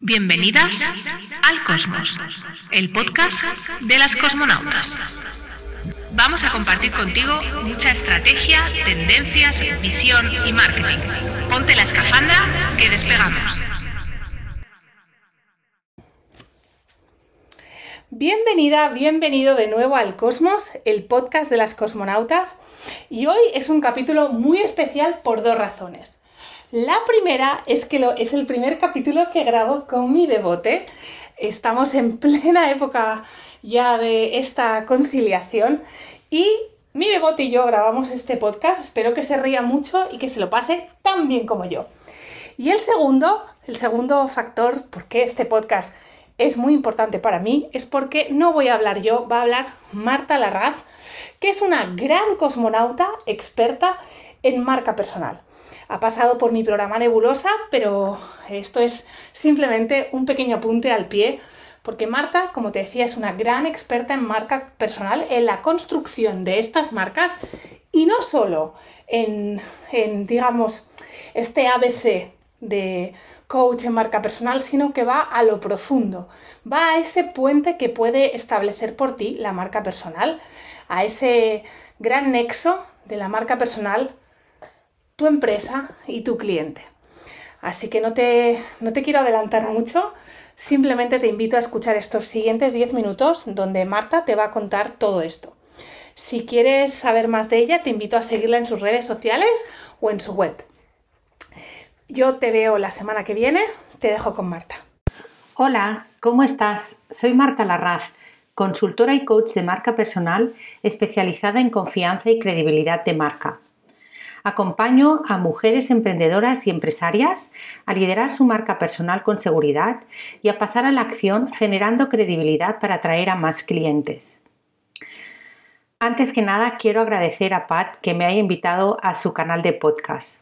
Bienvenidas al Cosmos, el podcast de las cosmonautas. Vamos a compartir contigo mucha estrategia, tendencias, visión y marketing. Ponte la escafandra que despegamos. Bienvenida, bienvenido de nuevo al Cosmos, el podcast de las cosmonautas. Y hoy es un capítulo muy especial por dos razones. La primera es que lo, es el primer capítulo que grabo con mi bebote. Estamos en plena época ya de esta conciliación y mi bebote y yo grabamos este podcast. Espero que se ría mucho y que se lo pase tan bien como yo. Y el segundo, el segundo factor por qué este podcast es muy importante para mí es porque no voy a hablar yo, va a hablar Marta Larraz, que es una gran cosmonauta experta en marca personal ha pasado por mi programa Nebulosa, pero esto es simplemente un pequeño apunte al pie, porque Marta, como te decía, es una gran experta en marca personal, en la construcción de estas marcas y no solo en, en digamos, este ABC de coach en marca personal, sino que va a lo profundo, va a ese puente que puede establecer por ti la marca personal, a ese gran nexo de la marca personal tu empresa y tu cliente. Así que no te, no te quiero adelantar mucho, simplemente te invito a escuchar estos siguientes 10 minutos donde Marta te va a contar todo esto. Si quieres saber más de ella, te invito a seguirla en sus redes sociales o en su web. Yo te veo la semana que viene, te dejo con Marta. Hola, ¿cómo estás? Soy Marta Larraz, consultora y coach de marca personal especializada en confianza y credibilidad de marca. Acompaño a mujeres emprendedoras y empresarias a liderar su marca personal con seguridad y a pasar a la acción generando credibilidad para atraer a más clientes. Antes que nada, quiero agradecer a Pat que me haya invitado a su canal de podcast.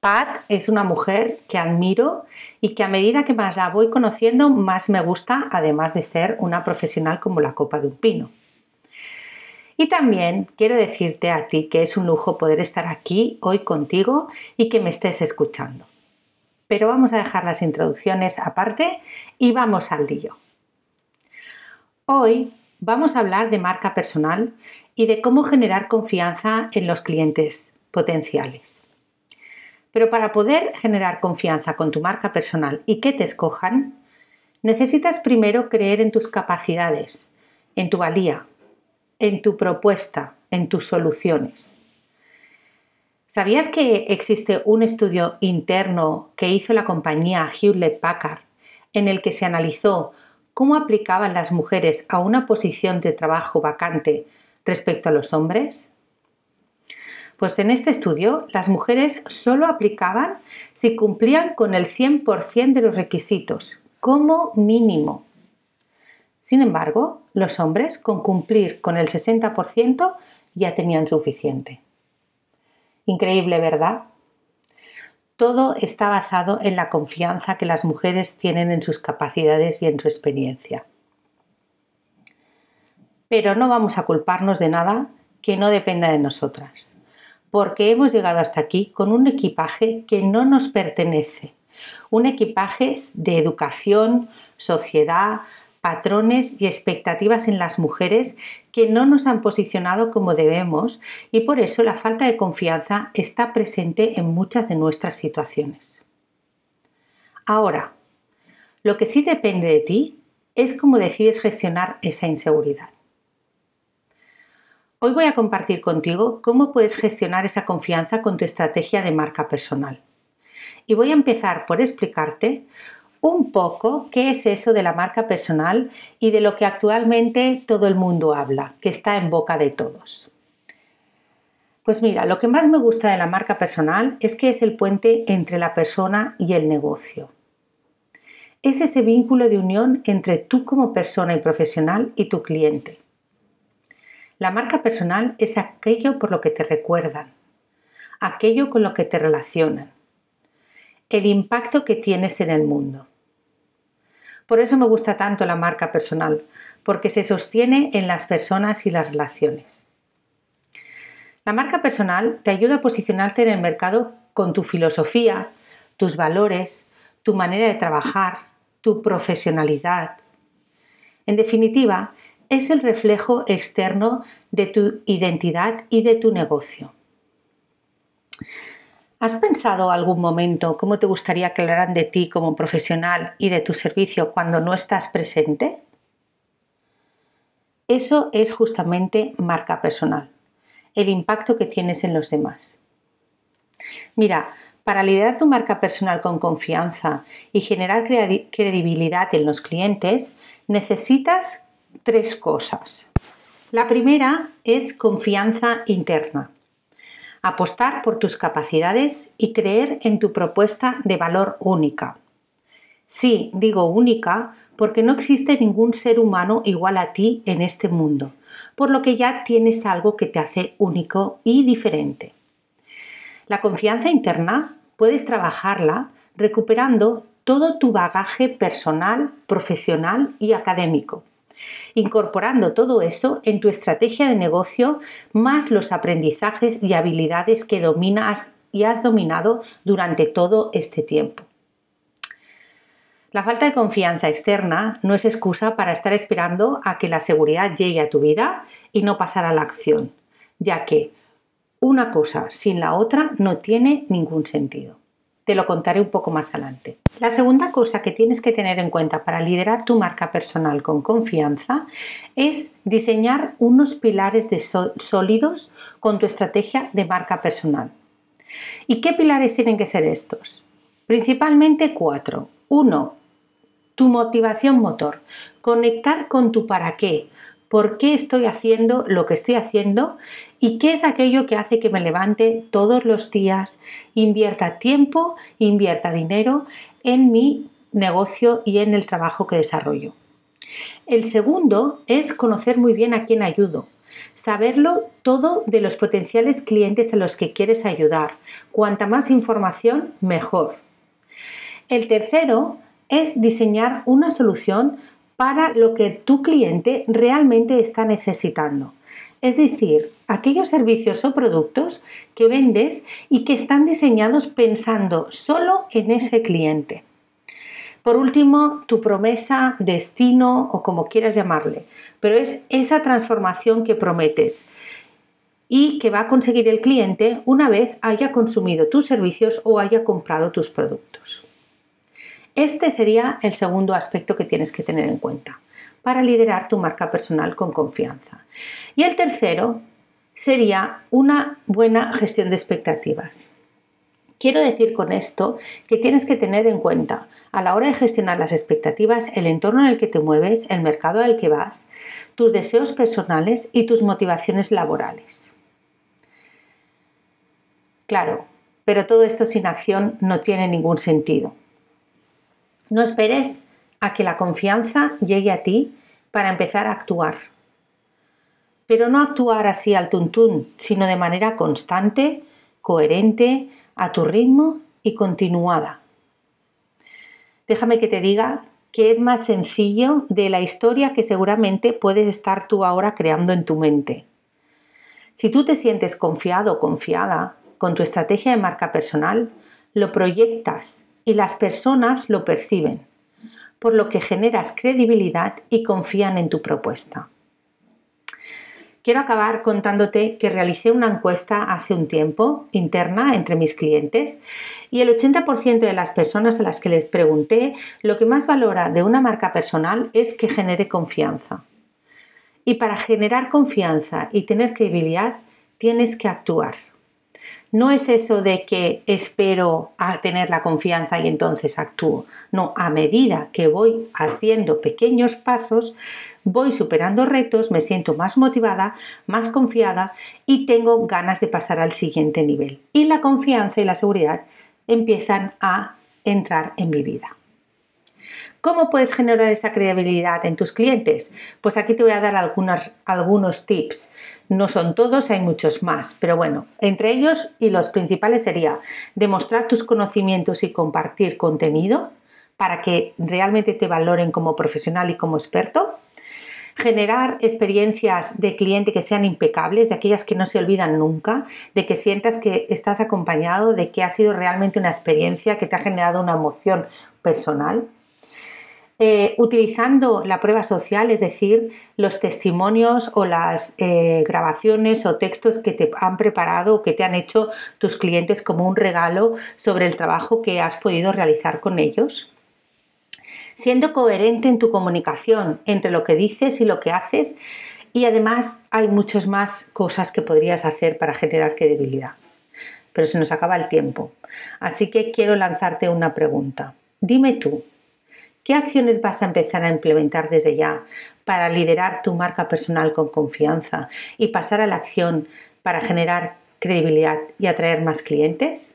Pat es una mujer que admiro y que a medida que más la voy conociendo, más me gusta, además de ser una profesional como la copa de un pino. Y también quiero decirte a ti que es un lujo poder estar aquí hoy contigo y que me estés escuchando. Pero vamos a dejar las introducciones aparte y vamos al lío. Hoy vamos a hablar de marca personal y de cómo generar confianza en los clientes potenciales. Pero para poder generar confianza con tu marca personal y que te escojan, necesitas primero creer en tus capacidades, en tu valía, en tu propuesta, en tus soluciones. ¿Sabías que existe un estudio interno que hizo la compañía Hewlett Packard en el que se analizó cómo aplicaban las mujeres a una posición de trabajo vacante respecto a los hombres? Pues en este estudio las mujeres solo aplicaban si cumplían con el 100% de los requisitos, como mínimo. Sin embargo, los hombres, con cumplir con el 60%, ya tenían suficiente. Increíble, ¿verdad? Todo está basado en la confianza que las mujeres tienen en sus capacidades y en su experiencia. Pero no vamos a culparnos de nada que no dependa de nosotras, porque hemos llegado hasta aquí con un equipaje que no nos pertenece, un equipaje de educación, sociedad, patrones y expectativas en las mujeres que no nos han posicionado como debemos y por eso la falta de confianza está presente en muchas de nuestras situaciones. Ahora, lo que sí depende de ti es cómo decides gestionar esa inseguridad. Hoy voy a compartir contigo cómo puedes gestionar esa confianza con tu estrategia de marca personal. Y voy a empezar por explicarte un poco qué es eso de la marca personal y de lo que actualmente todo el mundo habla, que está en boca de todos. Pues mira, lo que más me gusta de la marca personal es que es el puente entre la persona y el negocio. Es ese vínculo de unión entre tú como persona y profesional y tu cliente. La marca personal es aquello por lo que te recuerdan, aquello con lo que te relacionan, el impacto que tienes en el mundo. Por eso me gusta tanto la marca personal, porque se sostiene en las personas y las relaciones. La marca personal te ayuda a posicionarte en el mercado con tu filosofía, tus valores, tu manera de trabajar, tu profesionalidad. En definitiva, es el reflejo externo de tu identidad y de tu negocio. ¿Has pensado algún momento cómo te gustaría que hablaran de ti como profesional y de tu servicio cuando no estás presente? Eso es justamente marca personal, el impacto que tienes en los demás. Mira, para liderar tu marca personal con confianza y generar credibilidad en los clientes, necesitas tres cosas. La primera es confianza interna apostar por tus capacidades y creer en tu propuesta de valor única. Sí, digo única porque no existe ningún ser humano igual a ti en este mundo, por lo que ya tienes algo que te hace único y diferente. La confianza interna puedes trabajarla recuperando todo tu bagaje personal, profesional y académico incorporando todo eso en tu estrategia de negocio más los aprendizajes y habilidades que dominas y has dominado durante todo este tiempo. La falta de confianza externa no es excusa para estar esperando a que la seguridad llegue a tu vida y no pasar a la acción, ya que una cosa sin la otra no tiene ningún sentido. Te lo contaré un poco más adelante. La segunda cosa que tienes que tener en cuenta para liderar tu marca personal con confianza es diseñar unos pilares de sólidos con tu estrategia de marca personal. ¿Y qué pilares tienen que ser estos? Principalmente cuatro. Uno, tu motivación motor. Conectar con tu para qué por qué estoy haciendo lo que estoy haciendo y qué es aquello que hace que me levante todos los días, invierta tiempo, invierta dinero en mi negocio y en el trabajo que desarrollo. El segundo es conocer muy bien a quién ayudo, saberlo todo de los potenciales clientes a los que quieres ayudar. Cuanta más información, mejor. El tercero es diseñar una solución para lo que tu cliente realmente está necesitando. Es decir, aquellos servicios o productos que vendes y que están diseñados pensando solo en ese cliente. Por último, tu promesa, destino o como quieras llamarle, pero es esa transformación que prometes y que va a conseguir el cliente una vez haya consumido tus servicios o haya comprado tus productos. Este sería el segundo aspecto que tienes que tener en cuenta para liderar tu marca personal con confianza. Y el tercero sería una buena gestión de expectativas. Quiero decir con esto que tienes que tener en cuenta a la hora de gestionar las expectativas el entorno en el que te mueves, el mercado al que vas, tus deseos personales y tus motivaciones laborales. Claro, pero todo esto sin acción no tiene ningún sentido. No esperes a que la confianza llegue a ti para empezar a actuar. Pero no actuar así al tuntún, sino de manera constante, coherente, a tu ritmo y continuada. Déjame que te diga que es más sencillo de la historia que seguramente puedes estar tú ahora creando en tu mente. Si tú te sientes confiado o confiada con tu estrategia de marca personal, lo proyectas y las personas lo perciben, por lo que generas credibilidad y confían en tu propuesta. Quiero acabar contándote que realicé una encuesta hace un tiempo interna entre mis clientes y el 80% de las personas a las que les pregunté lo que más valora de una marca personal es que genere confianza. Y para generar confianza y tener credibilidad tienes que actuar. No es eso de que espero a tener la confianza y entonces actúo. No, a medida que voy haciendo pequeños pasos, voy superando retos, me siento más motivada, más confiada y tengo ganas de pasar al siguiente nivel. Y la confianza y la seguridad empiezan a entrar en mi vida. ¿Cómo puedes generar esa credibilidad en tus clientes? Pues aquí te voy a dar algunos tips. No son todos, hay muchos más, pero bueno, entre ellos y los principales sería demostrar tus conocimientos y compartir contenido para que realmente te valoren como profesional y como experto. Generar experiencias de cliente que sean impecables, de aquellas que no se olvidan nunca, de que sientas que estás acompañado, de que ha sido realmente una experiencia que te ha generado una emoción personal eh, utilizando la prueba social, es decir, los testimonios o las eh, grabaciones o textos que te han preparado o que te han hecho tus clientes como un regalo sobre el trabajo que has podido realizar con ellos. Siendo coherente en tu comunicación entre lo que dices y lo que haces y además hay muchas más cosas que podrías hacer para generar credibilidad. Pero se nos acaba el tiempo. Así que quiero lanzarte una pregunta. Dime tú, ¿Qué acciones vas a empezar a implementar desde ya para liderar tu marca personal con confianza y pasar a la acción para generar credibilidad y atraer más clientes?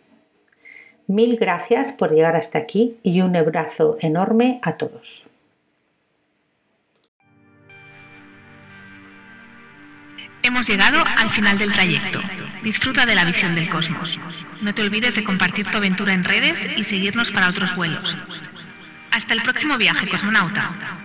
Mil gracias por llegar hasta aquí y un abrazo enorme a todos. Hemos llegado al final del trayecto. Disfruta de la visión del cosmos. No te olvides de compartir tu aventura en redes y seguirnos para otros vuelos. Hasta el próximo viaje, cosmonauta.